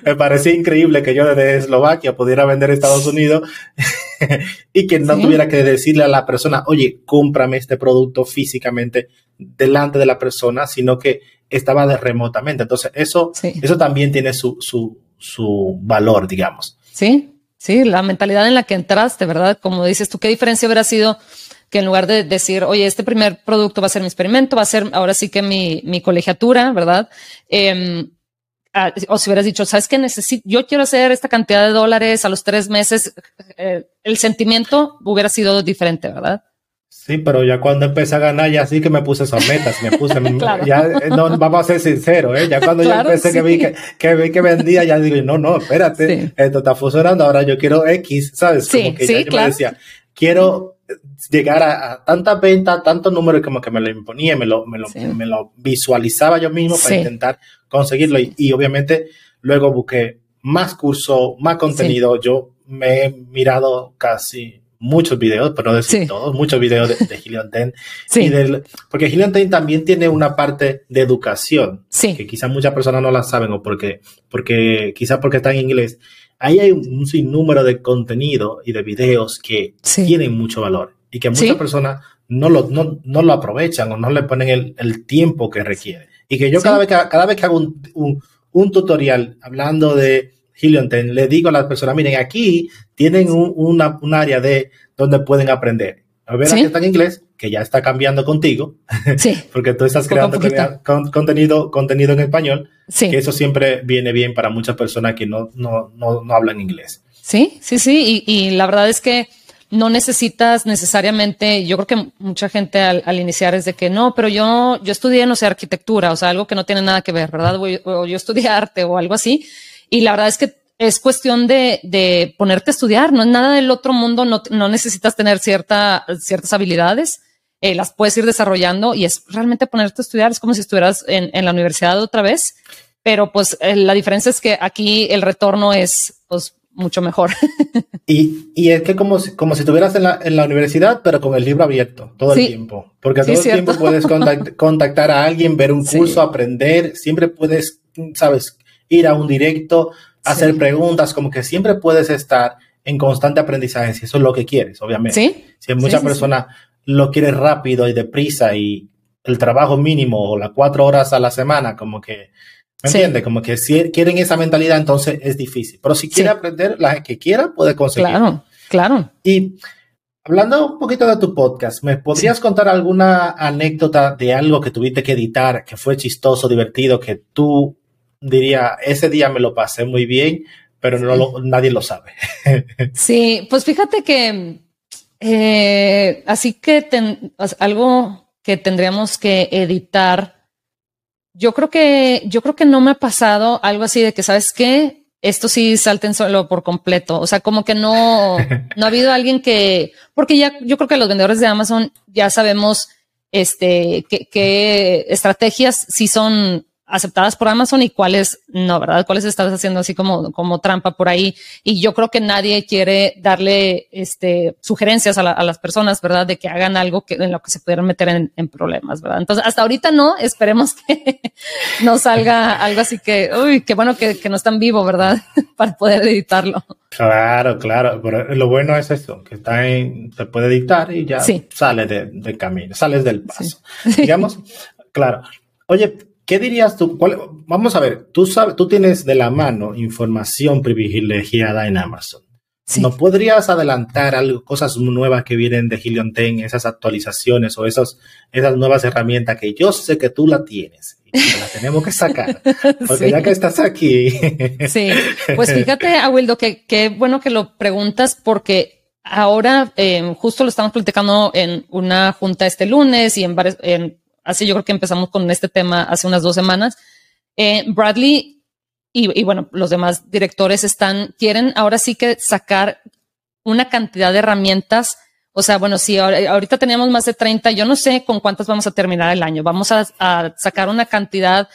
me, parecía increíble que yo desde Eslovaquia pudiera vender a Estados Unidos y que no tuviera que decirle a la persona, oye, cómprame este producto físicamente delante de la persona, sino que estaba de remotamente. Entonces, eso, eso también tiene su, su, su valor, digamos. Sí, sí, la mentalidad en la que entraste, ¿verdad? Como dices tú, ¿qué diferencia hubiera sido que en lugar de decir, oye, este primer producto va a ser mi experimento, va a ser ahora sí que mi, mi colegiatura, ¿verdad? Em, o si hubieras dicho, sabes que necesito, yo quiero hacer esta cantidad de dólares a los tres meses, eh, el sentimiento hubiera sido diferente, ¿verdad? Sí, pero ya cuando empecé a ganar, ya sí que me puse esas metas, me puse, ya, eh, no, vamos a ser sinceros, ¿eh? ya cuando ya empecé que vi que, que vi que vendía, ya digo, no, no, espérate, esto está funcionando, ahora yo quiero X, ¿sabes? Como que ya yo me decía, quiero llegar a, tantas ventas, tantos números, como que me lo imponía, me lo, me lo, me lo visualizaba yo mismo para intentar conseguirlo. Y, y obviamente luego busqué más cursos, más contenido, yo me he mirado casi muchos videos, pero no decir todos, muchos videos de, de Helion 10. sí. del, porque Helion 10 también tiene una parte de educación, que quizás muchas personas no la saben o porque, porque quizás porque está en inglés. Ahí hay un sinnúmero de contenido y de videos que tienen mucho valor y que muchas personas no lo, no, no, lo aprovechan o no le ponen el, el tiempo que requiere. Y que yo cada, vez que, cada vez que hago un, un, un tutorial hablando de Helion le digo a las personas, miren, aquí tienen un, una, un área de donde pueden aprender. A ver, aquí está en inglés, que ya está cambiando contigo, sí. porque tú estás creando contenido, contenido en español, sí. que eso siempre viene bien para muchas personas que no, no, no, no hablan inglés. Sí, sí, sí. Y, la verdad es que no necesitas necesariamente, yo creo que mucha gente al, iniciar es de que no, pero yo, yo estudié, no sé, arquitectura, o sea, algo que no tiene nada que ver, ¿verdad? O, yo estudié arte o algo así. Y la verdad es que es cuestión de, de ponerte a estudiar, no es nada del otro mundo, no, no necesitas tener cierta, ciertas habilidades, eh, las puedes ir desarrollando y es realmente ponerte a estudiar, es como si estuvieras en, en la universidad otra vez, pero pues eh, la diferencia es que aquí el retorno es pues mucho mejor. y, y, es que como si, como si estuvieras en la, en la universidad, pero con el libro abierto todo el tiempo, porque todo el tiempo puedes contactar a alguien, ver un curso, aprender, siempre puedes, sabes, ir a un directo, hacer preguntas, como que siempre puedes estar en constante aprendizaje, si eso es lo que quieres, obviamente. Si muchas personas lo quieren rápido y deprisa y el trabajo mínimo o las cuatro horas a la semana, como que, ¿me entiendes? Como que si quieren esa mentalidad, entonces es difícil. Pero si quiere aprender, la que quiera puede conseguir. Claro, claro. Y hablando un poquito de tu podcast, ¿me podrías contar alguna anécdota de algo que tuviste que editar, que fue chistoso, divertido, que tú diría, ese día me lo pasé muy bien, pero no nadie lo sabe. sí, pues fíjate que eh, así que algo que tendríamos que editar. Yo creo que yo creo que no me ha pasado algo así de que sabes qué esto sí salten solo por completo. O sea, como que no, no ha habido alguien que, porque ya yo creo que los vendedores de Amazon ya sabemos este qué estrategias sí son aceptadas por Amazon y cuáles no, ¿verdad? Cuáles estás haciendo así como, como trampa por ahí. Y yo creo que nadie quiere darle este, sugerencias a, las personas, ¿verdad? De que hagan algo que, en lo que se pudieran meter en, problemas, ¿verdad? Entonces, hasta ahorita no, esperemos que no salga algo así que, uy, qué bueno que, no están vivo, ¿verdad? Para poder editarlo. Claro, claro, pero lo bueno es eso, que está en, se puede editar y ya sale del camino, sales del paso. Digamos, claro. Oye, ¿Qué dirías tú? vamos a ver, tú sabes, tú tienes de la mano información privilegiada en Amazon. ¿No podrías adelantar algo, cosas nuevas que vienen de Helion 10, esas actualizaciones o esos, esas nuevas herramientas que yo sé que tú la tienes y que la tenemos que sacar? Porque ya que estás aquí. sí, pues fíjate, Abueldo, que qué bueno que lo preguntas porque ahora eh, justo lo estamos platicando en una junta este lunes y en en Así yo creo que empezamos con este tema hace unas dos semanas. Eh, Bradley y, bueno, los demás directores están, quieren ahora sí que sacar una cantidad de herramientas. O sea, bueno, si ahorita teníamos más de 30, yo no sé con cuántas vamos a terminar el año. Vamos a, sacar una cantidad.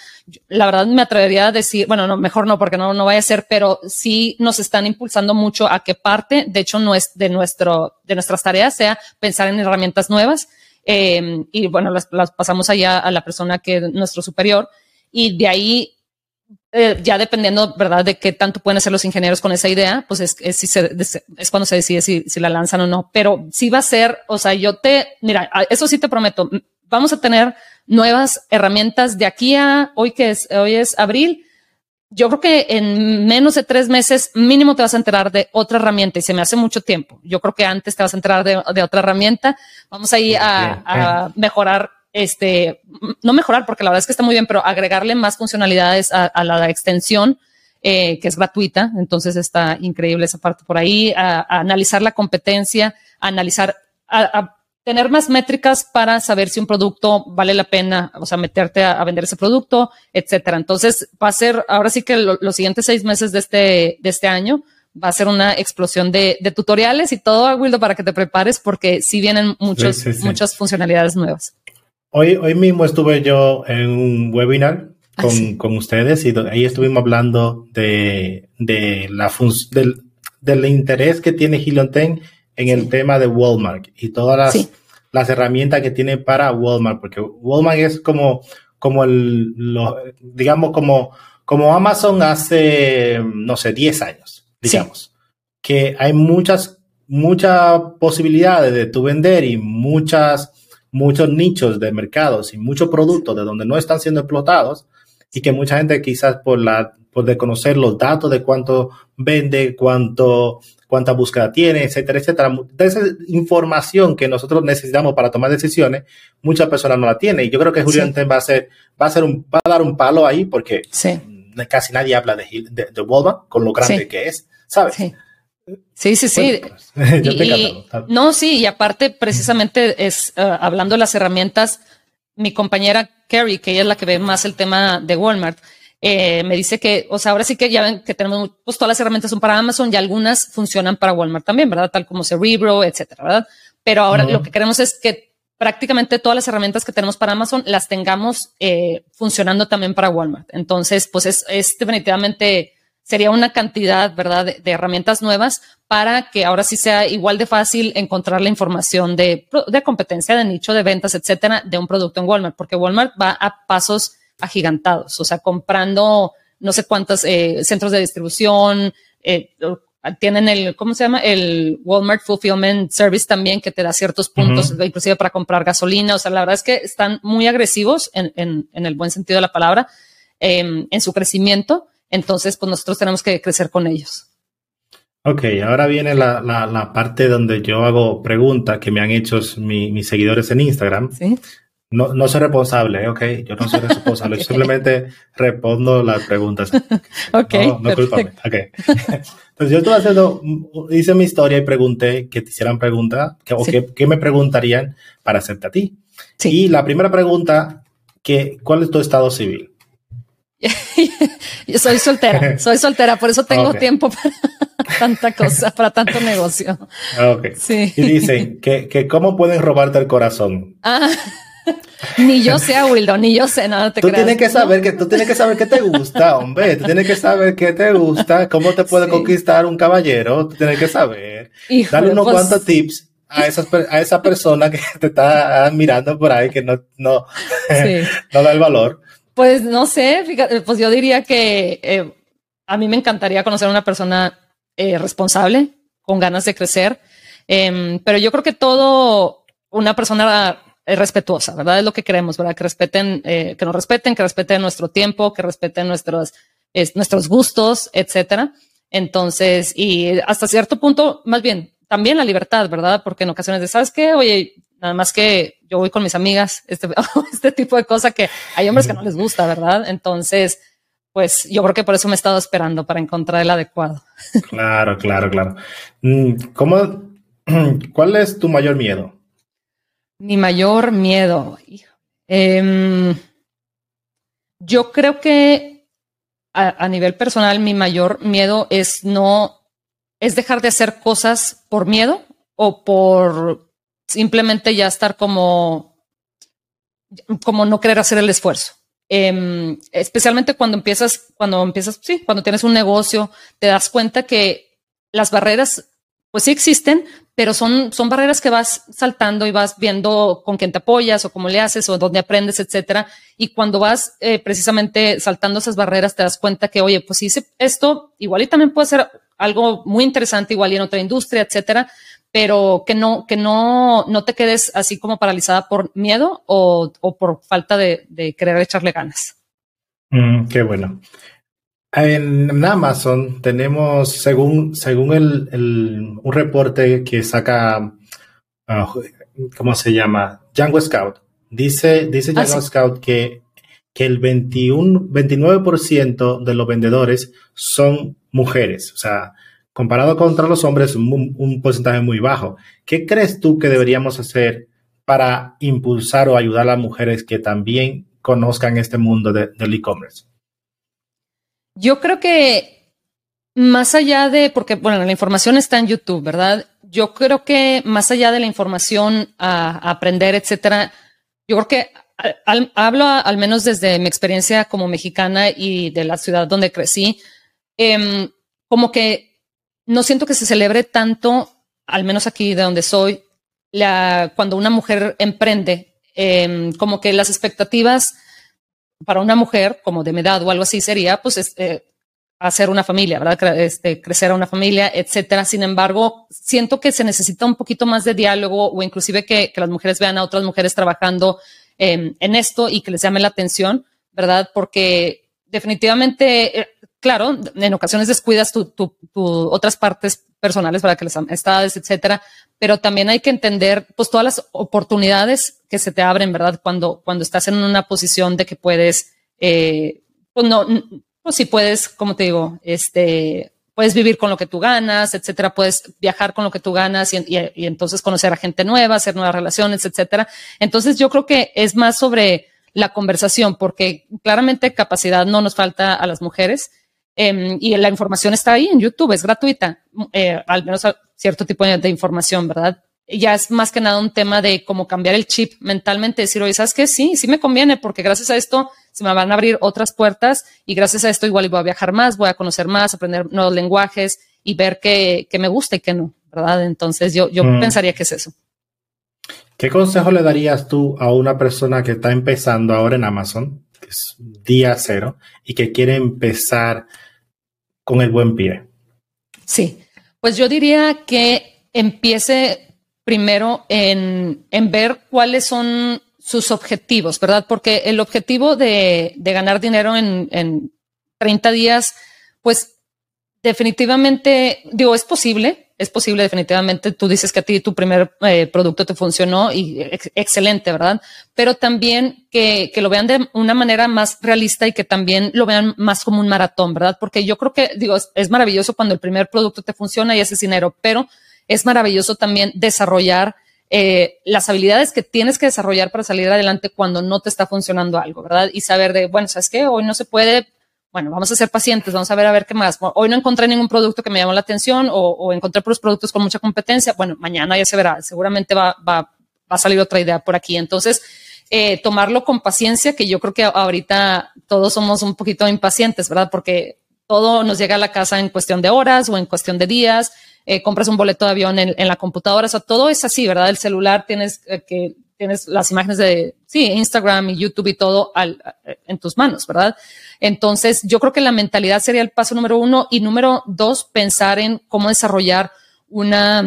La verdad me atrevería a decir, bueno, no, mejor no, porque no, no vaya a ser, pero sí nos están impulsando mucho a que parte, de hecho, no es de nuestro, de nuestras tareas sea pensar en herramientas nuevas Em, y bueno, las, pasamos allá a la persona que es nuestro superior y de ahí eh, ya dependiendo, ¿verdad?, de qué tanto pueden hacer los ingenieros con esa idea, pues es, es, es cuando se decide si, si, la lanzan o no. Pero sí va a ser, o sea, yo te, mira, eso sí te prometo, vamos a tener nuevas herramientas de aquí a hoy que es, hoy es abril yo creo que en menos de tres meses mínimo te vas a enterar de otra herramienta y se me hace mucho tiempo. Yo creo que antes te vas a enterar de, otra herramienta. Vamos a ir a, mejorar este, no mejorar porque la verdad es que está muy bien, pero agregarle más funcionalidades a, la extensión. Eh, que es gratuita, entonces está increíble esa parte por ahí, a, analizar la competencia, a analizar, a, tener más métricas para saber si un producto vale la pena, o sea, meterte a, vender ese producto, etcétera. Entonces, va a ser, ahora sí que los siguientes seis meses de este, de este año, va a ser una explosión de, tutoriales y todo, Wildo, para que te prepares, porque sí vienen muchos, muchas funcionalidades nuevas. Hoy, hoy mismo estuve yo en un webinar ah, con, ustedes y ahí estuvimos hablando de, de la del, del interés que tiene Helion en el tema de Walmart y todas las, las herramientas que tiene para Walmart, porque Walmart es como, como el, digamos, como, como Amazon hace, no sé, 10 años, digamos, que hay muchas, muchas posibilidades de tu vender y muchas, muchos nichos de mercados y muchos productos de donde no están siendo explotados y que mucha gente quizás por la por de conocer los datos de cuánto vende, cuánto cuánta búsqueda tiene, etcétera, etcétera. De esa información que nosotros necesitamos para tomar decisiones, muchas personas no la tienen. Y yo creo que Julián va a ser, va a ser un, va a dar un palo ahí porque casi nadie habla de, de, Walmart con lo grande que es, ¿sabes? Sí, sí, sí. no, sí, y aparte, precisamente es uh, hablando de las herramientas, mi compañera Carrie, que ella es la que ve más el tema de Walmart, eh, me dice que, o sea, ahora sí que ya ven que tenemos, pues todas las herramientas son para Amazon y algunas funcionan para Walmart también, ¿verdad? Tal como Cerebro, etcétera, ¿verdad? Pero ahora lo que queremos es que prácticamente todas las herramientas que tenemos para Amazon las tengamos eh, funcionando también para Walmart. Entonces, pues es, es definitivamente sería una cantidad, ¿verdad?, de, herramientas nuevas para que ahora sí sea igual de fácil encontrar la información de, de, competencia, de nicho, de ventas, etcétera, de un producto en Walmart, porque Walmart va a pasos agigantados, o sea, comprando no sé cuántos eh, centros de distribución, eh, tienen el, ¿cómo se llama? El Walmart Fulfillment Service también que te da ciertos puntos, inclusive para comprar gasolina. O sea, la verdad es que están muy agresivos en, en, en el buen sentido de la palabra, em, en su crecimiento. Entonces, pues nosotros tenemos que crecer con ellos. Ok, ahora viene la, la, la parte donde yo hago preguntas que me han hecho mis seguidores en Instagram. ¿Sí? No, no soy responsable, ok, yo no soy responsable, simplemente respondo las preguntas. ok. No, no culpame. Ok. Entonces yo estuve haciendo, hice mi historia y pregunté que te hicieran preguntas, que, o qué me preguntarían para hacerte a ti. Sí. Y la primera pregunta, que, ¿cuál es tu estado civil? Yo soy soltera, soy soltera, por eso tengo tiempo para tanta cosa, para tanto negocio. Okay. Sí. Y dicen que, que cómo pueden robarte el corazón. Ah, ni yo sé, Wildo, ni yo sé, nada te tú Tienes que saber que, tú tienes que saber qué te gusta, hombre. Tú tienes que saber qué te gusta, cómo te puede conquistar un caballero. Tú tienes que saber. Dale unos pues cuantos tips a, esas, a esa persona que te está mirando por ahí que no, no, no da el valor. Pues no sé, fíjate, pues yo diría que eh, a mí me encantaría conocer a una persona eh, responsable, con ganas de crecer, em, pero yo creo que todo, una persona eh, respetuosa, ¿verdad? Es lo que queremos, ¿verdad? Que respeten, que nos respeten, que respeten nuestro tiempo, que respeten nuestros, nuestros gustos, etcétera. Entonces, y hasta cierto punto, más bien, también la libertad, ¿verdad? Porque en ocasiones de, ¿sabes qué? Oye, Nada más que yo voy con mis amigas, este, este tipo de cosas que hay hombres que no les gusta, ¿verdad? Entonces, pues yo creo que por eso me he estado esperando para encontrar el adecuado. Claro, claro, claro. Mm, ¿Cómo, ¿Cuál es tu mayor miedo? Mi mayor miedo. Em, yo creo que a, nivel personal, mi mayor miedo es no, es dejar de hacer cosas por miedo o por simplemente ya estar como, como no querer hacer el esfuerzo. Em, especialmente cuando empiezas, cuando empiezas, sí, cuando tienes un negocio, te das cuenta que las barreras, pues sí existen, pero son, son barreras que vas saltando y vas viendo con quién te apoyas o cómo le haces o dónde aprendes, etcétera. Y cuando vas eh, precisamente saltando esas barreras, te das cuenta que, oye, pues hice esto, igual y también puede ser algo muy interesante, igual y en otra industria, etcétera pero que no, que no, no te quedes así como paralizada por miedo o, o por falta de, querer echarle ganas. Mm, qué bueno. En Amazon tenemos, según, según el, el un reporte que saca, uh, ¿cómo se llama? Django Scout. Dice, dice ah, Django Scout que, que el 21, 29% de los vendedores son mujeres. O sea, comparado contra los hombres, un, un porcentaje muy bajo. ¿Qué crees tú que deberíamos hacer para impulsar o ayudar a las mujeres que también conozcan este mundo del e-commerce? Yo creo que más allá de, porque bueno, la información está en YouTube, ¿verdad? Yo creo que más allá de la información a, aprender, etcétera, yo creo que hablo al menos desde mi experiencia como mexicana y de la ciudad donde crecí, em, como que no siento que se celebre tanto, al menos aquí de donde soy, la, cuando una mujer emprende, em, como que las expectativas para una mujer como de mi edad o algo así sería, pues, eh, hacer una familia, ¿verdad? Este, crecer a una familia, etcétera. Sin embargo, siento que se necesita un poquito más de diálogo o inclusive que, las mujeres vean a otras mujeres trabajando em, en esto y que les llame la atención, ¿verdad? Porque definitivamente eh, claro, en ocasiones descuidas tu, otras partes personales para que las amistades, etcétera, pero también hay que entender pues todas las oportunidades que se te abren, ¿verdad? Cuando, cuando estás en una posición de que puedes, eh, pues no, pues si puedes, como te digo, este, puedes vivir con lo que tú ganas, etcétera, puedes viajar con lo que tú ganas y, entonces conocer a gente nueva, hacer nuevas relaciones, etcétera. Entonces yo creo que es más sobre la conversación, porque claramente capacidad no nos falta a las mujeres. Em, y la información está ahí en YouTube, es gratuita, eh, al menos cierto tipo de información, ¿verdad? ya es más que nada un tema de cómo cambiar el chip mentalmente, decir, oye, ¿sabes qué? Sí, sí me conviene porque gracias a esto se me van a abrir otras puertas y gracias a esto igual voy a viajar más, voy a conocer más, aprender nuevos lenguajes y ver qué, me gusta y qué no, ¿verdad? Entonces yo, yo mm. pensaría que es eso. ¿Qué consejo le darías tú a una persona que está empezando ahora en Amazon, es día cero, y que quiere empezar con el buen pie? Sí, pues yo diría que empiece primero en, ver cuáles son sus objetivos, ¿verdad? Porque el objetivo de, ganar dinero en, en 30 días, pues definitivamente, digo, es posible, es posible definitivamente. Tú dices que a ti tu primer eh, producto te funcionó y excelente, ¿verdad? Pero también que, lo vean de una manera más realista y que también lo vean más como un maratón, ¿verdad? Porque yo creo que, digo, es maravilloso cuando el primer producto te funciona y haces dinero, pero es maravilloso también desarrollar eh, las habilidades que tienes que desarrollar para salir adelante cuando no te está funcionando algo, ¿verdad? Y saber de, bueno, ¿sabes qué? Hoy no se puede, bueno, vamos a ser pacientes, vamos a ver a ver qué más. Hoy no encontré ningún producto que me llamó la atención o, encontré los productos con mucha competencia. Bueno, mañana ya se verá, seguramente va, va, a salir otra idea por aquí. Entonces, eh, tomarlo con paciencia, que yo creo que ahorita todos somos un poquito impacientes, ¿verdad? Porque todo nos llega a la casa en cuestión de horas o en cuestión de días eh, compras un boleto de avión en, la computadora, o sea, todo es así, ¿verdad? El celular tienes eh, que tienes las imágenes de sí, Instagram y YouTube y todo al, en tus manos, ¿verdad? Entonces, yo creo que la mentalidad sería el paso número uno y número dos, pensar en cómo desarrollar una,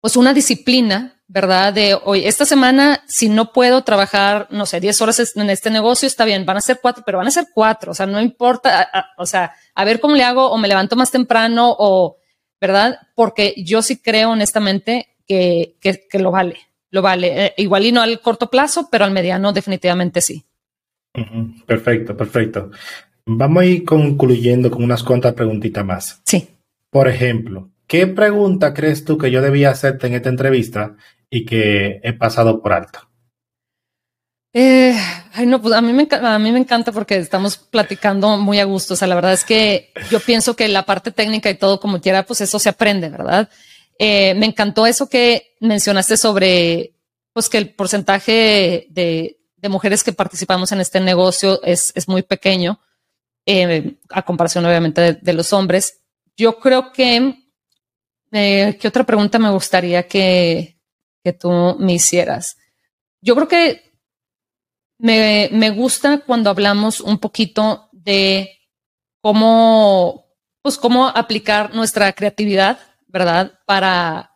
pues una disciplina, ¿verdad? De hoy, esta semana, si no puedo trabajar, no sé, 10 horas en este negocio, está bien, van a ser cuatro, pero van a ser cuatro, o sea, no importa, o sea, a ver cómo le hago, o me levanto más temprano, o ¿verdad? Porque yo sí creo honestamente que, lo vale, lo vale. Eh, igual y no al corto plazo, pero al mediano definitivamente sí. Perfecto, perfecto. Vamos a ir concluyendo con unas cuantas preguntitas más. Sí. Por ejemplo, ¿qué pregunta crees tú que yo debía hacerte en esta entrevista y que he pasado por alto? Eh, ay, no, pues a mí, me, a mí me encanta porque estamos platicando muy a gusto. O sea, la verdad es que yo pienso que la parte técnica y todo como quiera, pues eso se aprende, ¿verdad? Eh, me encantó eso que mencionaste sobre, pues que el porcentaje de, mujeres que participamos en este negocio es, muy pequeño, eh, a comparación obviamente de, de, los hombres. Yo creo que, eh, ¿qué otra pregunta me gustaría que, que tú me hicieras? Yo creo que me, me gusta cuando hablamos un poquito de cómo, pues cómo aplicar nuestra creatividad, ¿verdad? Para,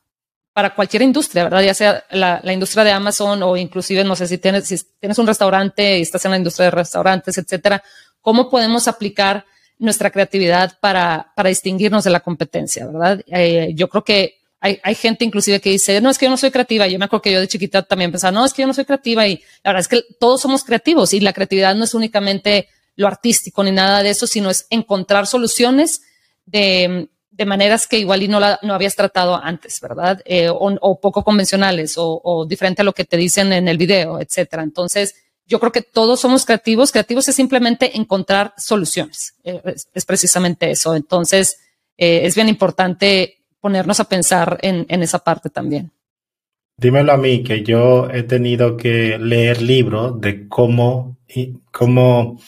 para cualquier industria, ¿verdad? Ya sea la, industria de Amazon o inclusive, no sé si tienes, si tienes un restaurante y estás en la industria de restaurantes, etcétera, ¿cómo podemos aplicar nuestra creatividad para, para distinguirnos de la competencia, ¿verdad? Eh, yo creo que hay, gente inclusive que dice, no, es que yo no soy creativa. Yo me acuerdo que yo de chiquita también pensaba, no, es que yo no soy creativa. Y la verdad es que todos somos creativos y la creatividad no es únicamente lo artístico ni nada de eso, sino es encontrar soluciones de, maneras que igual y no, la, no habías tratado antes, ¿verdad? Eh, o, poco convencionales o, diferente a lo que te dicen en el video, etcétera. Entonces, yo creo que todos somos creativos. Creativos es simplemente encontrar soluciones. Eh, es, precisamente eso. Entonces, eh, es bien importante ponernos a pensar en, esa parte también. Dímelo a mí, que yo he tenido que leer libros de cómo, cómo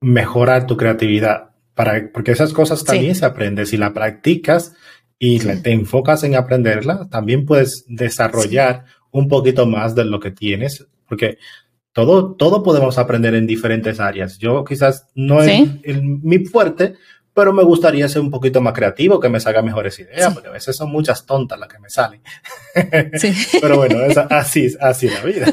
mejorar tu creatividad, para, porque esas cosas también se aprenden. Si la practicas y te enfocas en aprenderla, también puedes desarrollar un poquito más de lo que tienes, porque todo, todo podemos aprender en diferentes áreas. Yo quizás no es mi fuerte, pero me gustaría ser un poquito más creativo, que me salga mejores ideas, porque a veces son muchas tontas las que me salen. Sí. pero bueno, así, así la vida.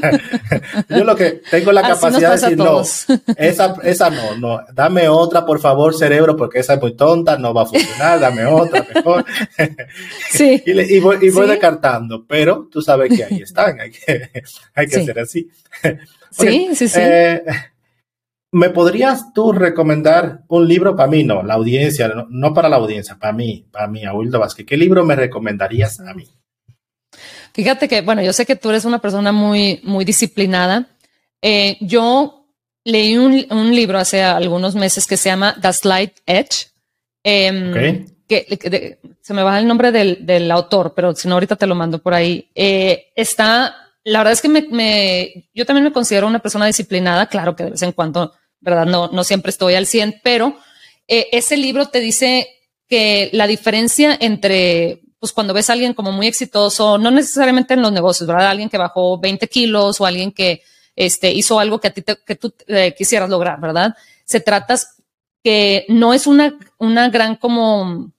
Yo lo que tengo la capacidad de decir, no, esa, esa no, no, dame otra, por favor, cerebro, porque esa es muy tonta, no va a funcionar, dame otra, mejor. Sí. y, voy, y voy descartando, pero tú sabes que ahí están, hay que, hay que ser así. sí, sí, sí. Eh, ¿Me podrías tú recomendar un libro para mí? No, la audiencia, no, para la audiencia, para mí, para mí, Abuelo Vázquez. ¿Qué libro me recomendarías a mí? Fíjate que, bueno, yo sé que tú eres una persona muy, muy disciplinada. Eh, yo leí un, libro hace algunos meses que se llama The Slight Edge. Em, que, se me baja el nombre del, autor, pero si no, ahorita te lo mando por ahí. Eh, está, la verdad es que me, yo también me considero una persona disciplinada. Claro que de vez en cuando ¿verdad? No, no siempre estoy al 100, pero eh, ese libro te dice que la diferencia entre, pues cuando ves a alguien como muy exitoso, no necesariamente en los negocios, ¿verdad? Alguien que bajó 20 kilos o alguien que este, hizo algo que a ti que tú eh, quisieras lograr, ¿verdad? Se trata que no es una, una gran como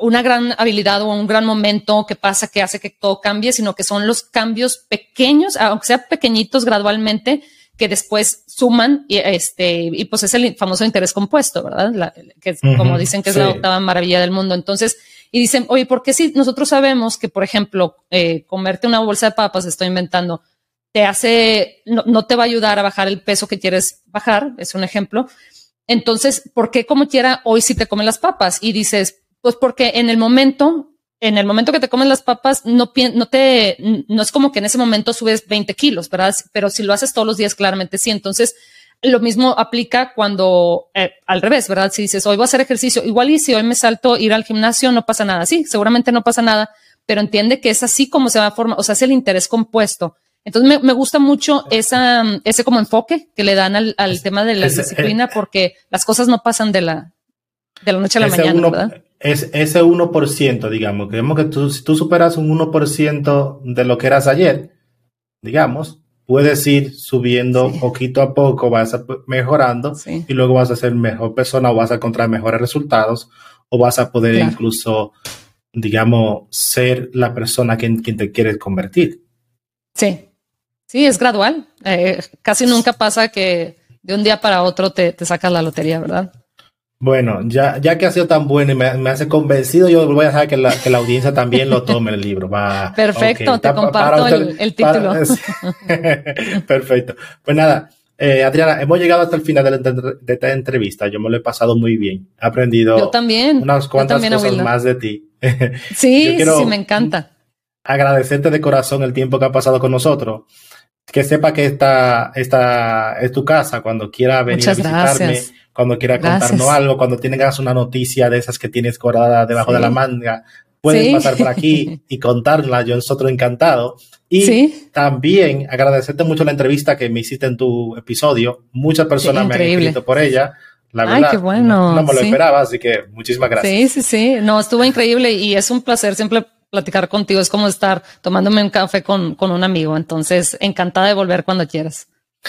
una gran habilidad o un gran momento que pasa que hace que todo cambie, sino que son los cambios pequeños, aunque sea pequeñitos gradualmente, que después suman y este y pues es el famoso interés compuesto, ¿verdad? que como dicen que es la octava maravilla del mundo. Entonces, y dicen, oye, ¿por qué si nosotros sabemos que, por ejemplo, eh, comerte una bolsa de papas, estoy inventando, te hace, no, te va a ayudar a bajar el peso que quieres bajar, es un ejemplo. Entonces, ¿por qué como quiera hoy si te comen las papas? Y dices, pues porque en el momento en el momento que te comes las papas, no, no te, no es como que en ese momento subes 20 kilos, ¿verdad? Pero si lo haces todos los días, claramente sí. Entonces, lo mismo aplica cuando eh, al revés, ¿verdad? Si dices, hoy voy a hacer ejercicio, igual y si hoy me salto ir al gimnasio, no pasa nada. Sí, seguramente no pasa nada, pero entiende que es así como se va a formar, o sea, es el interés compuesto. Entonces me, gusta mucho esa, ese como enfoque que le dan al, tema de la disciplina, porque las cosas no pasan de la, de la noche a la mañana, ¿verdad? es ese 1%, digamos, digamos que tú, si tú superas un 1% de lo que eras ayer, digamos, puedes ir subiendo poquito a poco, vas mejorando y luego vas a ser mejor persona o vas a encontrar mejores resultados o vas a poder incluso, digamos, ser la persona en quien te quieres convertir. Sí, sí, es gradual. Eh, casi nunca pasa que de un día para otro te, te sacas la lotería, ¿verdad? Bueno, ya, ya que ha sido tan bueno y me, hace convencido, yo voy a dejar que la, que la audiencia también lo tome el libro. Va, Perfecto, te comparto el, título. perfecto. Pues nada, eh, Adriana, hemos llegado hasta el final de, esta entrevista. Yo me lo he pasado muy bien. He aprendido yo también, unas cuantas cosas más de ti. Sí, sí, me encanta. Agradecerte de corazón el tiempo que ha pasado con nosotros. Que sepa que esta, esta es tu casa cuando quiera venir a visitarme cuando quiera contarnos algo, cuando tengas una noticia de esas que tienes guardada debajo de la manga, puedes pasar por aquí y contarla. Yo nosotros encantado. Y también agradecerte mucho la entrevista que me hiciste en tu episodio. Muchas personas me han escrito por ella. La verdad, Ay, qué bueno. no, me lo esperaba, así que muchísimas gracias. Sí, sí, sí. No, estuvo increíble y es un placer siempre platicar contigo. Es como estar tomándome un café con, con un amigo. Entonces, encantada de volver cuando quieras.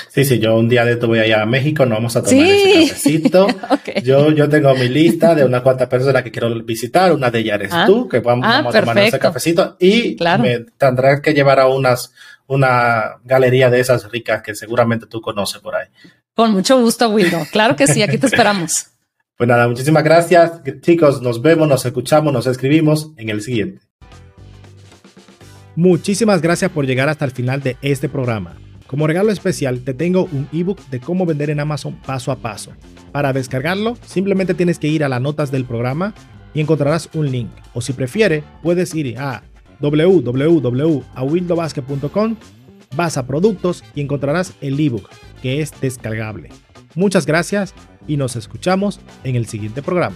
Sí, sí, yo un día de esto voy allá a México, nos vamos a tomar ese cafecito. yo, yo tengo mi lista de unas cuantas personas que quiero visitar, una de ellas eres ah. tú, que vamos, ah, a tomar ese cafecito y me tendrás que llevar a unas, una galería de esas ricas que seguramente tú conoces por ahí. Con mucho gusto, Wildo. Claro que sí, aquí te esperamos. pues nada, muchísimas gracias, chicos. Nos vemos, nos escuchamos, nos escribimos en el siguiente. Muchísimas gracias por llegar hasta el final de este programa. Como regalo especial te tengo un ebook de cómo vender en Amazon paso a paso. Para descargarlo, simplemente tienes que ir a las notas del programa y encontrarás un link. O si prefiere, puedes ir a www.awildobasket.com, vas a productos y encontrarás el ebook que es descargable. Muchas gracias y nos escuchamos en el siguiente programa.